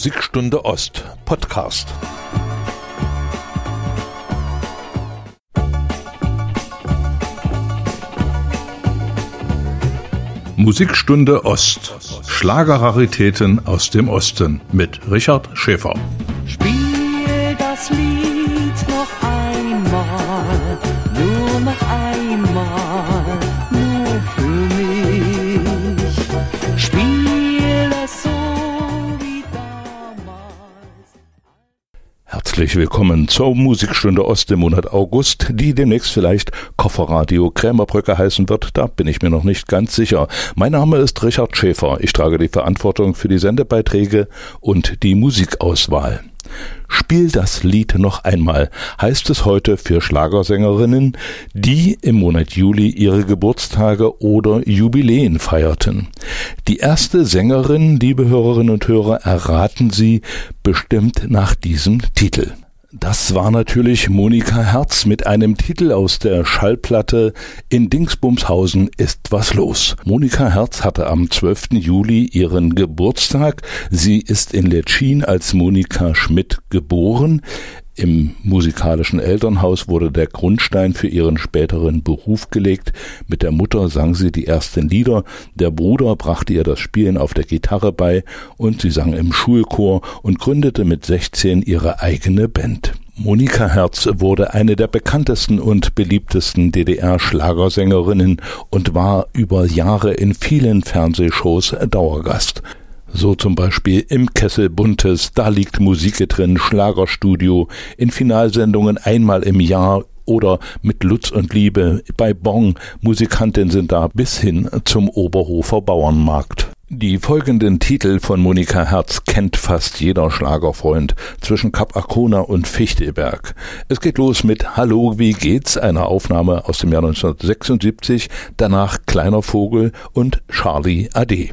Musikstunde Ost Podcast. Musikstunde Ost. Schlagerraritäten aus dem Osten mit Richard Schäfer. Herzlich willkommen zur Musikstunde Ost im Monat August, die demnächst vielleicht Kofferradio Krämerbrücke heißen wird. Da bin ich mir noch nicht ganz sicher. Mein Name ist Richard Schäfer. Ich trage die Verantwortung für die Sendebeiträge und die Musikauswahl. Spiel das Lied noch einmal, heißt es heute für Schlagersängerinnen, die im Monat Juli ihre Geburtstage oder Jubiläen feierten. Die erste Sängerin, liebe Hörerinnen und Hörer, erraten Sie bestimmt nach diesem Titel. Das war natürlich Monika Herz mit einem Titel aus der Schallplatte In Dingsbumshausen ist was los. Monika Herz hatte am 12. Juli ihren Geburtstag. Sie ist in Letschin als Monika Schmidt geboren. Im musikalischen Elternhaus wurde der Grundstein für ihren späteren Beruf gelegt. Mit der Mutter sang sie die ersten Lieder, der Bruder brachte ihr das Spielen auf der Gitarre bei und sie sang im Schulchor und gründete mit 16 ihre eigene Band. Monika Herz wurde eine der bekanntesten und beliebtesten DDR-Schlagersängerinnen und war über Jahre in vielen Fernsehshows Dauergast. So zum Beispiel im Kessel Buntes, da liegt Musik drin, Schlagerstudio, in Finalsendungen einmal im Jahr oder mit Lutz und Liebe bei Bong, Musikanten sind da bis hin zum Oberhofer Bauernmarkt. Die folgenden Titel von Monika Herz kennt fast jeder Schlagerfreund zwischen Kap Arkona und Fichtelberg. Es geht los mit Hallo, wie geht's? Einer Aufnahme aus dem Jahr 1976, danach Kleiner Vogel und Charlie Ade.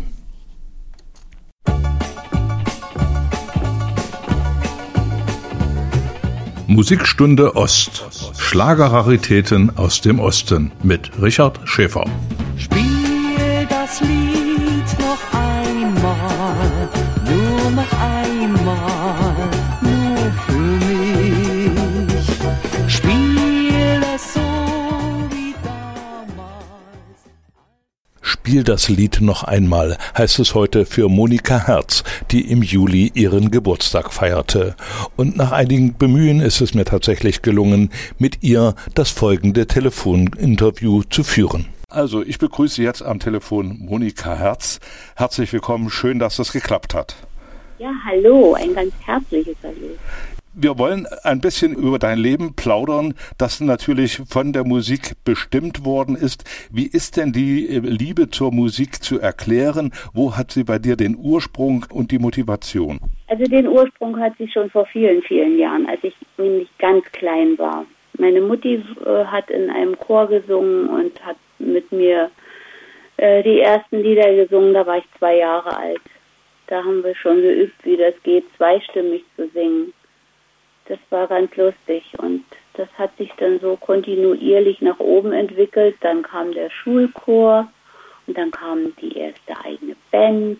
Musikstunde Ost. Schlagerraritäten aus dem Osten mit Richard Schäfer. Spiel das Lied Spiel das Lied noch einmal, heißt es heute für Monika Herz, die im Juli ihren Geburtstag feierte. Und nach einigen Bemühen ist es mir tatsächlich gelungen, mit ihr das folgende Telefoninterview zu führen. Also, ich begrüße jetzt am Telefon Monika Herz. Herzlich willkommen, schön, dass das geklappt hat. Ja, hallo, ein ganz herzliches Hallo. Wir wollen ein bisschen über dein Leben plaudern, das natürlich von der Musik bestimmt worden ist. Wie ist denn die äh, Liebe zur Musik zu erklären? Wo hat sie bei dir den Ursprung und die Motivation? Also den Ursprung hat sie schon vor vielen, vielen Jahren, als ich nämlich ganz klein war. Meine Mutti äh, hat in einem Chor gesungen und hat mit mir äh, die ersten Lieder gesungen, da war ich zwei Jahre alt. Da haben wir schon geübt, wie das geht, zweistimmig zu singen. Das war ganz lustig und das hat sich dann so kontinuierlich nach oben entwickelt. Dann kam der Schulchor und dann kam die erste eigene Band.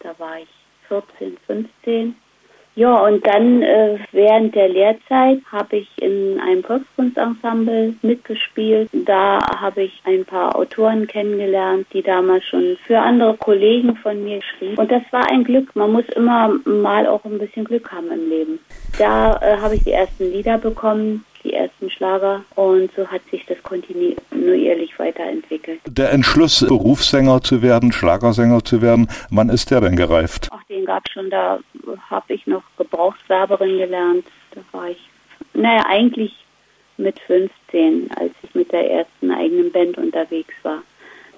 Da war ich 14, 15. Ja, und dann äh, während der Lehrzeit habe ich in einem Volkskunstensemble mitgespielt. Da habe ich ein paar Autoren kennengelernt, die damals schon für andere Kollegen von mir schrieben. Und das war ein Glück. Man muss immer mal auch ein bisschen Glück haben im Leben. Da äh, habe ich die ersten Lieder bekommen, die ersten Schlager und so hat sich das kontinuierlich weiterentwickelt. Der Entschluss, Berufssänger zu werden, Schlagersänger zu werden, wann ist der denn gereift? Ach, den gab schon, da habe ich noch Gebrauchswerberin gelernt. Da war ich, naja, eigentlich mit 15, als ich mit der ersten eigenen Band unterwegs war.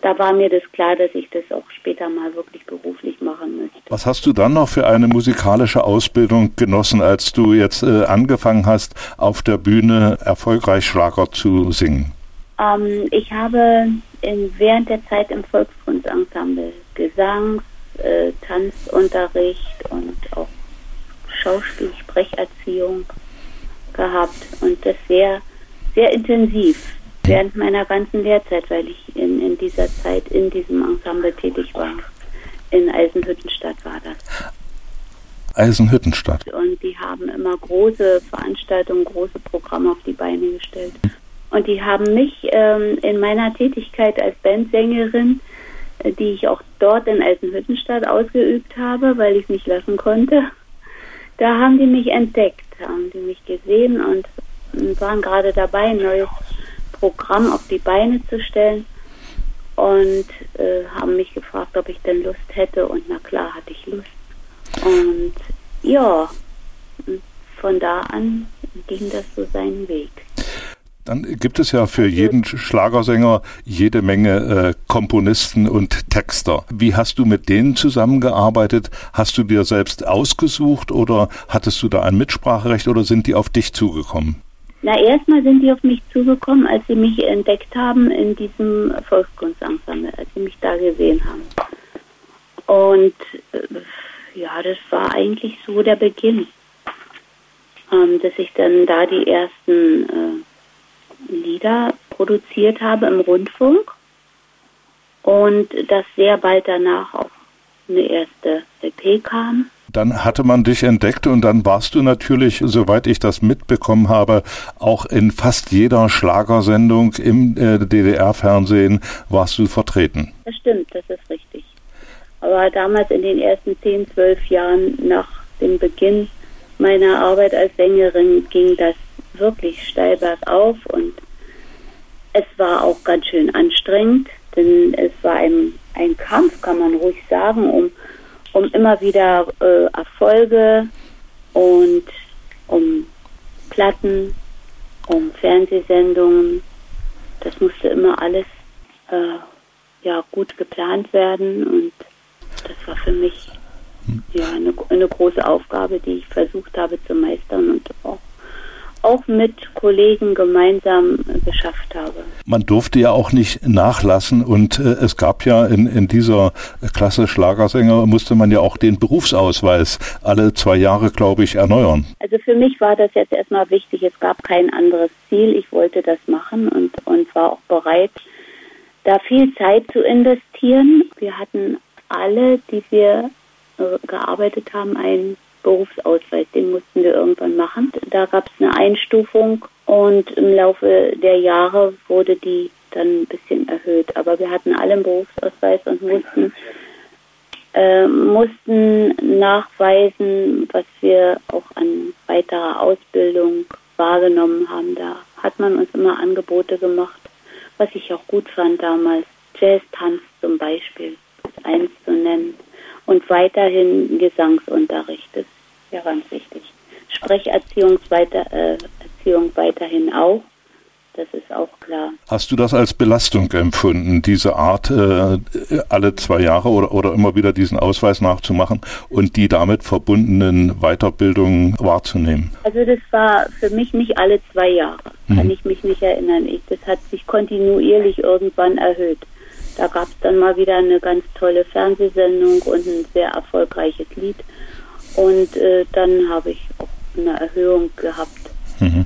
Da war mir das klar, dass ich das auch später mal wirklich beruflich machen möchte. Was hast du dann noch für eine musikalische Ausbildung genossen, als du jetzt äh, angefangen hast, auf der Bühne erfolgreich Schlager zu singen? Ähm, ich habe in, während der Zeit im Volkskunstensemble Gesangs-, äh, Tanzunterricht und auch Schauspiel, Sprecherziehung gehabt und das sehr, sehr intensiv während meiner ganzen Lehrzeit, weil ich in, in dieser Zeit in diesem Ensemble tätig war. In Eisenhüttenstadt war das. Eisenhüttenstadt. Und die haben immer große Veranstaltungen, große Programme auf die Beine gestellt. Und die haben mich ähm, in meiner Tätigkeit als Bandsängerin, äh, die ich auch dort in Eisenhüttenstadt ausgeübt habe, weil ich es nicht lassen konnte, da haben die mich entdeckt, haben die mich gesehen und waren gerade dabei, ein neues Programm auf die Beine zu stellen und äh, haben mich gefragt, ob ich denn Lust hätte und na klar hatte ich Lust. Und ja, von da an ging das so seinen Weg. Dann gibt es ja für jeden Schlagersänger jede Menge äh, Komponisten und Texter. Wie hast du mit denen zusammengearbeitet? Hast du dir selbst ausgesucht oder hattest du da ein Mitspracherecht oder sind die auf dich zugekommen? Na, erstmal sind die auf mich zugekommen, als sie mich entdeckt haben in diesem Volkskunstensemble, als sie mich da gesehen haben. Und äh, ja, das war eigentlich so der Beginn, ähm, dass ich dann da die ersten äh, Lieder produziert habe im Rundfunk und dass sehr bald danach auch eine erste LP kam. Dann hatte man dich entdeckt und dann warst du natürlich, soweit ich das mitbekommen habe, auch in fast jeder Schlagersendung im äh, DDR-Fernsehen warst du vertreten. Das stimmt, das ist richtig. Aber damals in den ersten 10, 12 Jahren nach dem Beginn meiner Arbeit als Sängerin ging das wirklich steil bergauf und es war auch ganz schön anstrengend, denn es war ein, ein Kampf, kann man ruhig sagen, um, um immer wieder äh, Erfolge und um Platten, um Fernsehsendungen. Das musste immer alles äh, ja, gut geplant werden und das war für mich ja, eine, eine große Aufgabe, die ich versucht habe zu meistern und auch auch mit Kollegen gemeinsam geschafft habe. Man durfte ja auch nicht nachlassen und äh, es gab ja in, in dieser Klasse Schlagersänger musste man ja auch den Berufsausweis alle zwei Jahre, glaube ich, erneuern. Also für mich war das jetzt erstmal wichtig. Es gab kein anderes Ziel. Ich wollte das machen und, und war auch bereit, da viel Zeit zu investieren. Wir hatten alle, die wir äh, gearbeitet haben, einen Berufsausweis, den mussten wir irgendwann machen. Da gab es eine Einstufung und im Laufe der Jahre wurde die dann ein bisschen erhöht. Aber wir hatten alle einen Berufsausweis und mussten, äh, mussten nachweisen, was wir auch an weiterer Ausbildung wahrgenommen haben. Da hat man uns immer Angebote gemacht, was ich auch gut fand damals. Jazz-Tanz zum Beispiel, eins zu nennen. Und weiterhin Gesangsunterricht. Das ja ganz wichtig. Sprecherziehung weiter, äh, Erziehung weiterhin auch. Das ist auch klar. Hast du das als Belastung empfunden, diese Art, äh, alle zwei Jahre oder, oder immer wieder diesen Ausweis nachzumachen und die damit verbundenen Weiterbildungen wahrzunehmen? Also das war für mich nicht alle zwei Jahre, mhm. kann ich mich nicht erinnern. Ich, das hat sich kontinuierlich irgendwann erhöht. Da gab es dann mal wieder eine ganz tolle Fernsehsendung und ein sehr erfolgreiches Lied. Und äh, dann habe ich auch eine Erhöhung gehabt. Mhm.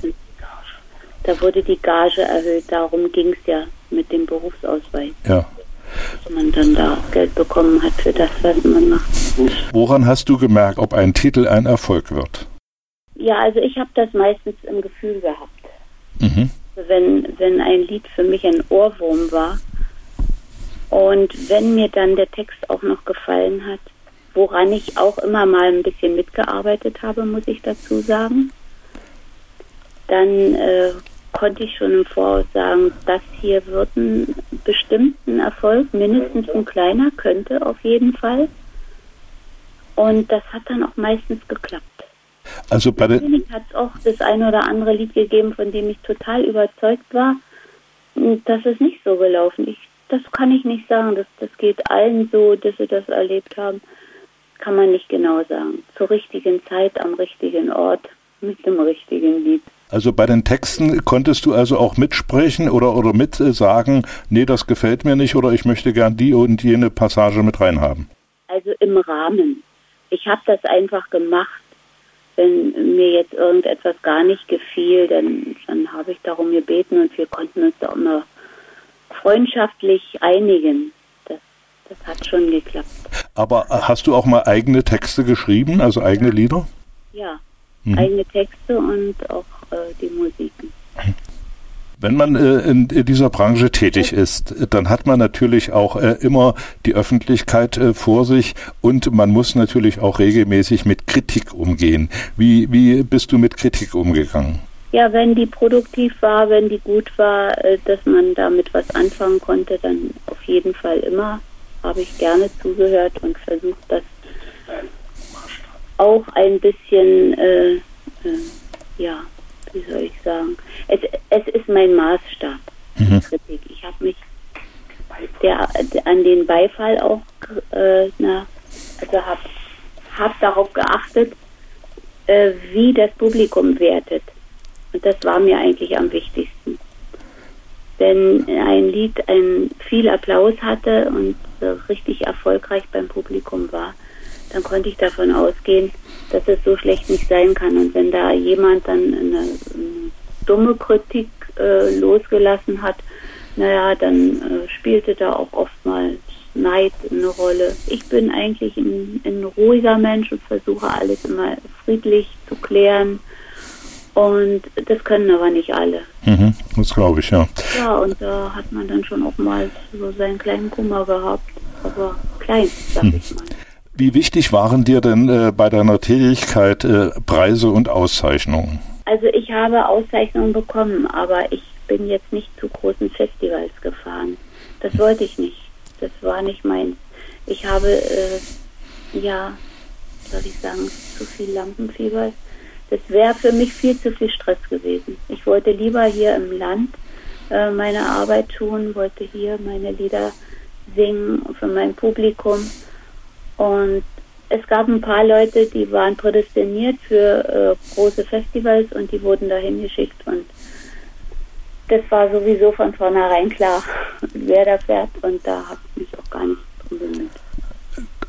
Da wurde die Gage erhöht, darum ging es ja mit dem Berufsausweis. Ja. Dass man dann da auch Geld bekommen hat für das, was man macht. Woran hast du gemerkt, ob ein Titel ein Erfolg wird? Ja, also ich habe das meistens im Gefühl gehabt. Mhm. Wenn, wenn ein Lied für mich ein Ohrwurm war und wenn mir dann der Text auch noch gefallen hat, woran ich auch immer mal ein bisschen mitgearbeitet habe, muss ich dazu sagen. Dann äh, konnte ich schon im Voraus sagen, das hier wird einen bestimmten Erfolg, mindestens ein kleiner, könnte auf jeden Fall. Und das hat dann auch meistens geklappt. Also bei der hat es auch das eine oder andere Lied gegeben, von dem ich total überzeugt war. Das ist nicht so gelaufen. Ich, das kann ich nicht sagen. Das, das geht allen so, dass sie das erlebt haben kann man nicht genau sagen. Zur richtigen Zeit, am richtigen Ort, mit dem richtigen Lied. Also bei den Texten konntest du also auch mitsprechen oder, oder mit sagen, nee, das gefällt mir nicht oder ich möchte gern die und jene Passage mit reinhaben? Also im Rahmen. Ich habe das einfach gemacht. Wenn mir jetzt irgendetwas gar nicht gefiel, dann, dann habe ich darum gebeten und wir konnten uns da immer freundschaftlich einigen. Das, das hat schon geklappt. Aber hast du auch mal eigene Texte geschrieben, also eigene Lieder? Ja, mhm. eigene Texte und auch äh, die Musiken. Wenn man äh, in, in, dieser Branche tätig ist, dann hat man natürlich auch äh, immer die Öffentlichkeit äh, vor sich und man muss natürlich auch regelmäßig mit Kritik umgehen. Wie, wie bist du mit Kritik umgegangen? Ja, wenn die produktiv war, wenn die gut war, äh, dass man damit was anfangen konnte, dann auf jeden Fall immer habe ich gerne zugehört und versucht, das auch ein bisschen, äh, äh, ja, wie soll ich sagen, es, es ist mein Maßstab, mhm. Kritik. Ich habe mich der, an den Beifall auch, äh, na, also habe hab darauf geachtet, äh, wie das Publikum wertet. Das war mir eigentlich am wichtigsten. Wenn ein Lied ein viel Applaus hatte und äh, richtig erfolgreich beim Publikum war, dann konnte ich davon ausgehen, dass es so schlecht nicht sein kann. Und wenn da jemand dann eine, eine dumme Kritik äh, losgelassen hat, naja, dann äh, spielte da auch oftmals Neid eine Rolle. Ich bin eigentlich ein, ein ruhiger Mensch und versuche alles immer friedlich zu klären. Und das können aber nicht alle. Mhm, das glaube ich, ja. Ja, und da hat man dann schon auch mal so seinen kleinen Kummer gehabt. Aber klein, sag mhm. ich mal. Wie wichtig waren dir denn äh, bei deiner Tätigkeit äh, Preise und Auszeichnungen? Also ich habe Auszeichnungen bekommen, aber ich bin jetzt nicht zu großen Festivals gefahren. Das wollte ich nicht. Das war nicht mein. Ich habe, äh, ja, soll ich sagen, zu viel Lampenfieber. Das wäre für mich viel zu viel Stress gewesen. Ich wollte lieber hier im Land äh, meine Arbeit tun, wollte hier meine Lieder singen für mein Publikum und es gab ein paar Leute, die waren prädestiniert für äh, große Festivals und die wurden dahin geschickt und das war sowieso von vornherein klar, wer da fährt und da habe ich mich auch gar nicht drum bemüht.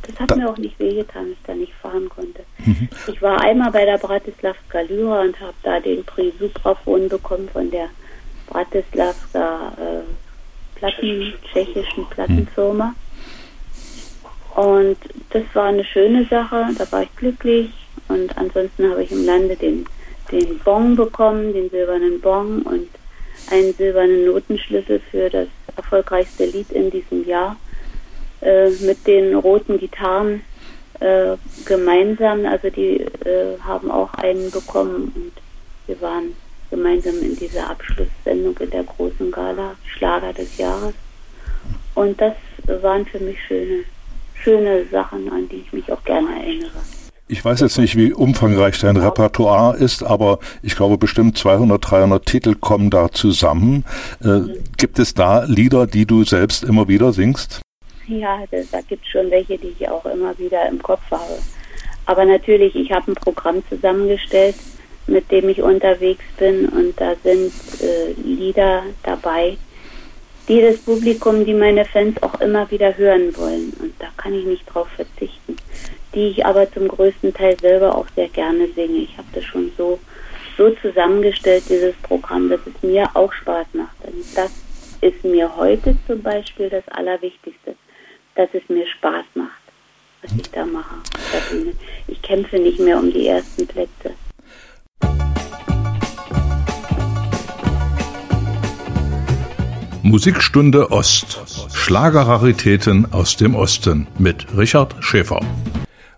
Das hat da mir auch nicht wehgetan, dass ich da nicht fahren konnte. Mhm. Ich war einmal bei der Bratislavska Lyra und habe da den Prix Supraphon bekommen von der Bratislavska äh, Platten, tschechischen Plattenfirma. Mhm. Und das war eine schöne Sache, da war ich glücklich. Und ansonsten habe ich im Lande den, den Bon bekommen, den silbernen Bon und einen silbernen Notenschlüssel für das erfolgreichste Lied in diesem Jahr äh, mit den roten Gitarren äh, gemeinsam. Also die äh, haben auch einen bekommen und wir waren gemeinsam in dieser Abschlusssendung in der großen Gala Schlager des Jahres. Und das waren für mich schöne schöne Sachen, an die ich mich auch gerne erinnere. Ich weiß jetzt nicht, wie umfangreich dein Repertoire ist, aber ich glaube bestimmt 200, 300 Titel kommen da zusammen. Äh, gibt es da Lieder, die du selbst immer wieder singst? Ja, das, da gibt es schon welche, die ich auch immer wieder im Kopf habe. Aber natürlich, ich habe ein Programm zusammengestellt, mit dem ich unterwegs bin und da sind äh, Lieder dabei, die das Publikum, die meine Fans auch immer wieder hören wollen. Und da kann ich nicht drauf verzichten. Die ich aber zum größten Teil selber auch sehr gerne singe. Ich habe das schon so, so zusammengestellt, dieses Programm, dass es mir auch Spaß macht. Und das ist mir heute zum Beispiel das Allerwichtigste, dass es mir Spaß macht, was ich da mache. Ich kämpfe nicht mehr um die ersten Plätze. Musikstunde Ost. Schlagerraritäten aus dem Osten mit Richard Schäfer.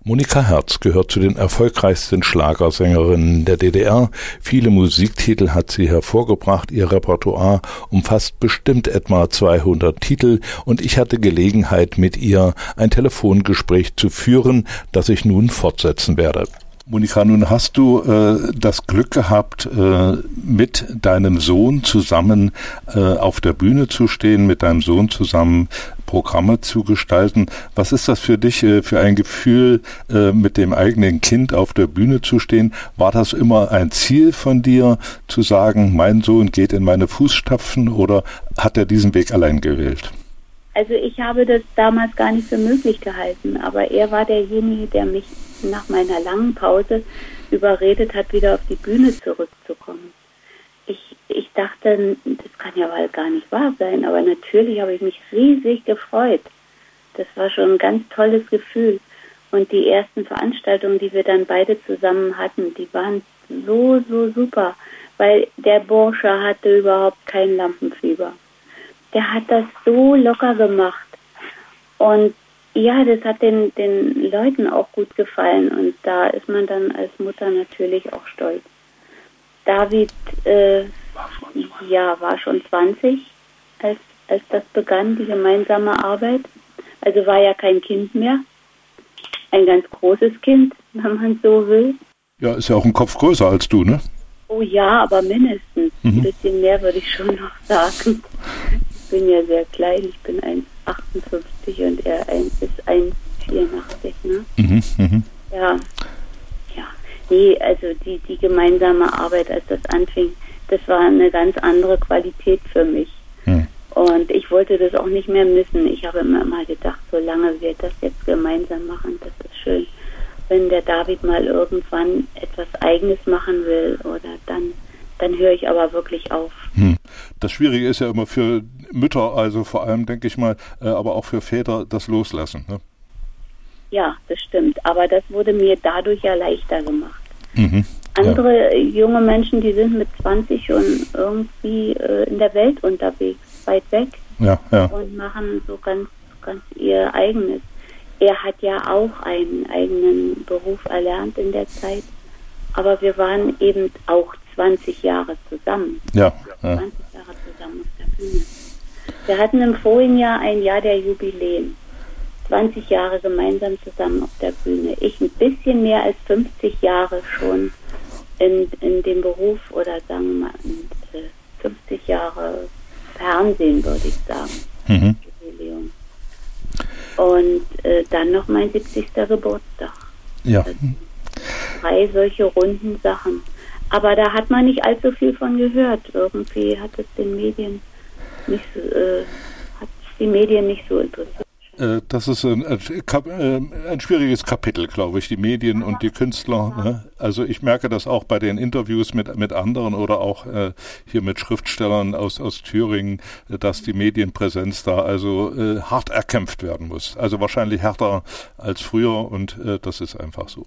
Monika Herz gehört zu den erfolgreichsten Schlagersängerinnen der DDR. Viele Musiktitel hat sie hervorgebracht. Ihr Repertoire umfasst bestimmt etwa 200 Titel und ich hatte Gelegenheit mit ihr ein Telefongespräch zu führen, das ich nun fortsetzen werde. Monika, nun hast du äh, das Glück gehabt, äh, mit deinem Sohn zusammen äh, auf der Bühne zu stehen, mit deinem Sohn zusammen Programme zu gestalten. Was ist das für dich äh, für ein Gefühl, äh, mit dem eigenen Kind auf der Bühne zu stehen? War das immer ein Ziel von dir, zu sagen, mein Sohn geht in meine Fußstapfen oder hat er diesen Weg allein gewählt? Also ich habe das damals gar nicht für möglich gehalten, aber er war derjenige, der mich nach meiner langen Pause überredet hat, wieder auf die Bühne zurückzukommen. Ich, ich dachte, das kann ja wohl gar nicht wahr sein, aber natürlich habe ich mich riesig gefreut. das war schon ein ganz tolles Gefühl. Und die ersten Veranstaltungen, die wir dann beide zusammen hatten, die waren so, so super, weil der Bursche hatte überhaupt kein Lampenfieber. Der hat das so locker gemacht. Und ja, das hat den, den Leuten auch gut gefallen und da ist man dann als Mutter natürlich auch stolz. David äh, ja, war schon 20, als, als das begann, die gemeinsame Arbeit. Also war ja kein Kind mehr. Ein ganz großes Kind, wenn man so will. Ja, ist ja auch ein Kopf größer als du, ne? Oh ja, aber mindestens. Mhm. Ein bisschen mehr würde ich schon noch sagen. Ich bin ja sehr klein, ich bin 1,58 und er ist 1,84. Ne? Mhm, mh. Ja, ja. Nee, also die, die gemeinsame Arbeit, als das anfing, das war eine ganz andere Qualität für mich. Mhm. Und ich wollte das auch nicht mehr missen. Ich habe immer mal gedacht, solange wir das jetzt gemeinsam machen, das ist schön. Wenn der David mal irgendwann etwas Eigenes machen will, oder dann, dann höre ich aber wirklich auf. Das Schwierige ist ja immer für Mütter, also vor allem denke ich mal, äh, aber auch für Väter, das Loslassen. Ne? Ja, das stimmt. Aber das wurde mir dadurch ja leichter gemacht. Mhm. Andere ja. junge Menschen, die sind mit 20 schon irgendwie äh, in der Welt unterwegs, weit weg. Ja, ja. Und machen so ganz, ganz ihr eigenes. Er hat ja auch einen eigenen Beruf erlernt in der Zeit. Aber wir waren eben auch 20 Jahre zusammen. Ja. 20 Jahre zusammen auf der Bühne. Wir hatten im vorigen Jahr ein Jahr der Jubiläen. 20 Jahre gemeinsam zusammen auf der Bühne. Ich ein bisschen mehr als 50 Jahre schon in, in dem Beruf oder sagen wir mal 50 Jahre Fernsehen, würde ich sagen. Mhm. Jubiläum. Und äh, dann noch mein 70. Geburtstag. Ja. drei solche runden Sachen. Aber da hat man nicht allzu viel von gehört. Irgendwie hat es den Medien nicht äh, hat die Medien nicht so interessiert. Äh, das ist ein, ein, ein, schwieriges Kapitel, glaube ich, die Medien und die Künstler. Ne? Also ich merke das auch bei den Interviews mit, mit anderen oder auch äh, hier mit Schriftstellern aus, aus Thüringen, dass die Medienpräsenz da also äh, hart erkämpft werden muss. Also wahrscheinlich härter als früher und äh, das ist einfach so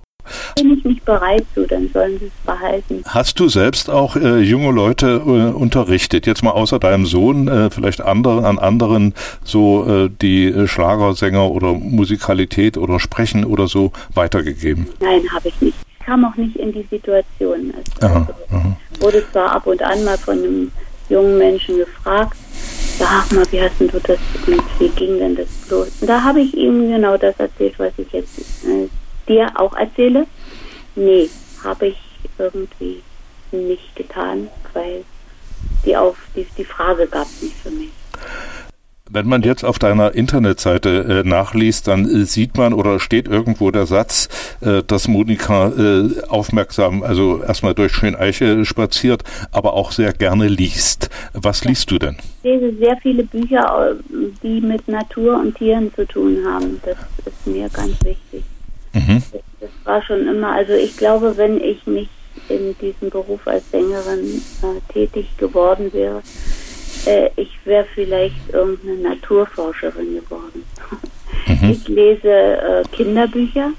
bin ich nicht bereit zu, dann sollen sie es behalten. Hast du selbst auch äh, junge Leute äh, unterrichtet? Jetzt mal außer deinem Sohn, äh, vielleicht andere, an anderen, so äh, die äh, Schlagersänger oder Musikalität oder Sprechen oder so weitergegeben? Nein, habe ich nicht. Ich kam auch nicht in die Situation. Also, aha, aha. Wurde zwar ab und an mal von einem jungen Menschen gefragt, sag mal, wie hast du das und wie ging denn das los? Und da habe ich ihm genau das erzählt, was ich jetzt äh, dir auch erzähle? Nee, habe ich irgendwie nicht getan, weil die, auf, die, die Frage gab es nicht für mich. Wenn man jetzt auf deiner Internetseite äh, nachliest, dann äh, sieht man oder steht irgendwo der Satz, äh, dass Monika äh, aufmerksam, also erstmal durch Schöneiche spaziert, aber auch sehr gerne liest. Was liest du denn? Ich lese sehr viele Bücher, äh, die mit Natur und Tieren zu tun haben. Das ist mir ganz wichtig. Mhm. Das war schon immer, also ich glaube, wenn ich nicht in diesem Beruf als Sängerin äh, tätig geworden wäre, äh, ich wäre vielleicht irgendeine Naturforscherin geworden. Mhm. Ich lese äh, Kinderbücher,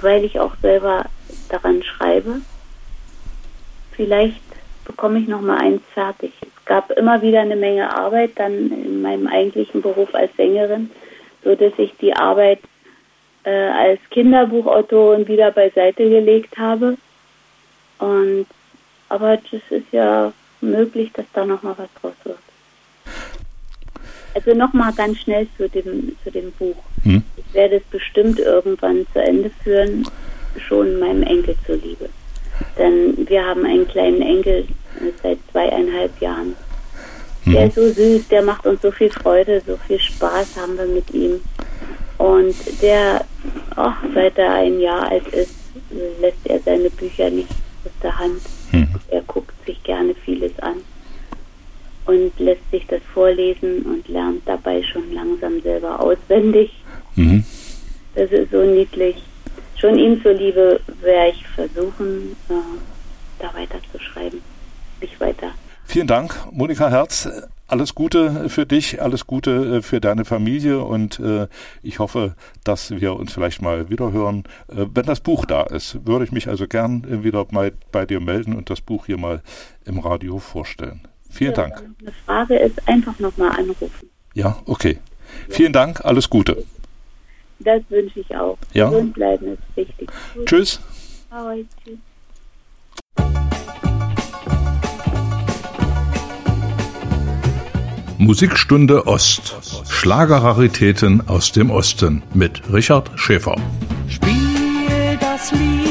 weil ich auch selber daran schreibe. Vielleicht bekomme ich noch mal eins fertig. Es gab immer wieder eine Menge Arbeit dann in meinem eigentlichen Beruf als Sängerin, so dass ich die Arbeit äh, als Kinderbuchautorin wieder beiseite gelegt habe. Und aber es ist ja möglich, dass da noch mal was draus wird. Also noch mal ganz schnell zu dem zu dem Buch. Hm. Ich werde es bestimmt irgendwann zu Ende führen, schon meinem Enkel zuliebe. Denn wir haben einen kleinen Enkel äh, seit zweieinhalb Jahren. Hm. Der ist so süß, der macht uns so viel Freude, so viel Spaß haben wir mit ihm. Und der, oh, seit er ein Jahr alt ist, lässt er seine Bücher nicht aus der Hand. Mhm. Er guckt sich gerne vieles an und lässt sich das vorlesen und lernt dabei schon langsam selber auswendig. Mhm. Das ist so niedlich. Schon ihm zuliebe werde ich versuchen, äh, da weiter zu schreiben, mich weiter. Vielen Dank, Monika Herz alles Gute für dich, alles Gute äh, für deine Familie und äh, ich hoffe, dass wir uns vielleicht mal wieder hören. Äh, wenn das Buch da ist, würde ich mich also gern äh, wieder mal bei dir melden und das Buch hier mal im Radio vorstellen. Vielen ja, Dank. Eine Frage ist, einfach nochmal anrufen. Ja, okay. Ja. Vielen Dank, alles Gute. Das wünsche ich auch. Ja. Gesund bleiben ist wichtig. Gut. Tschüss. Ahoi, tschüss. Musikstunde Ost. Schlagerraritäten aus dem Osten mit Richard Schäfer. Spiel das Lied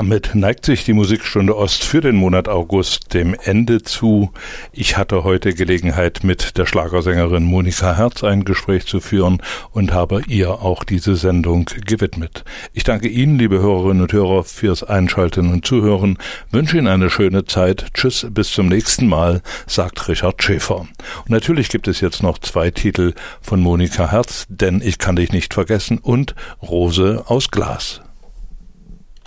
Damit neigt sich die Musikstunde Ost für den Monat August dem Ende zu. Ich hatte heute Gelegenheit, mit der Schlagersängerin Monika Herz ein Gespräch zu führen und habe ihr auch diese Sendung gewidmet. Ich danke Ihnen, liebe Hörerinnen und Hörer, fürs Einschalten und Zuhören, wünsche Ihnen eine schöne Zeit. Tschüss, bis zum nächsten Mal, sagt Richard Schäfer. Und natürlich gibt es jetzt noch zwei Titel von Monika Herz, denn ich kann dich nicht vergessen und Rose aus Glas.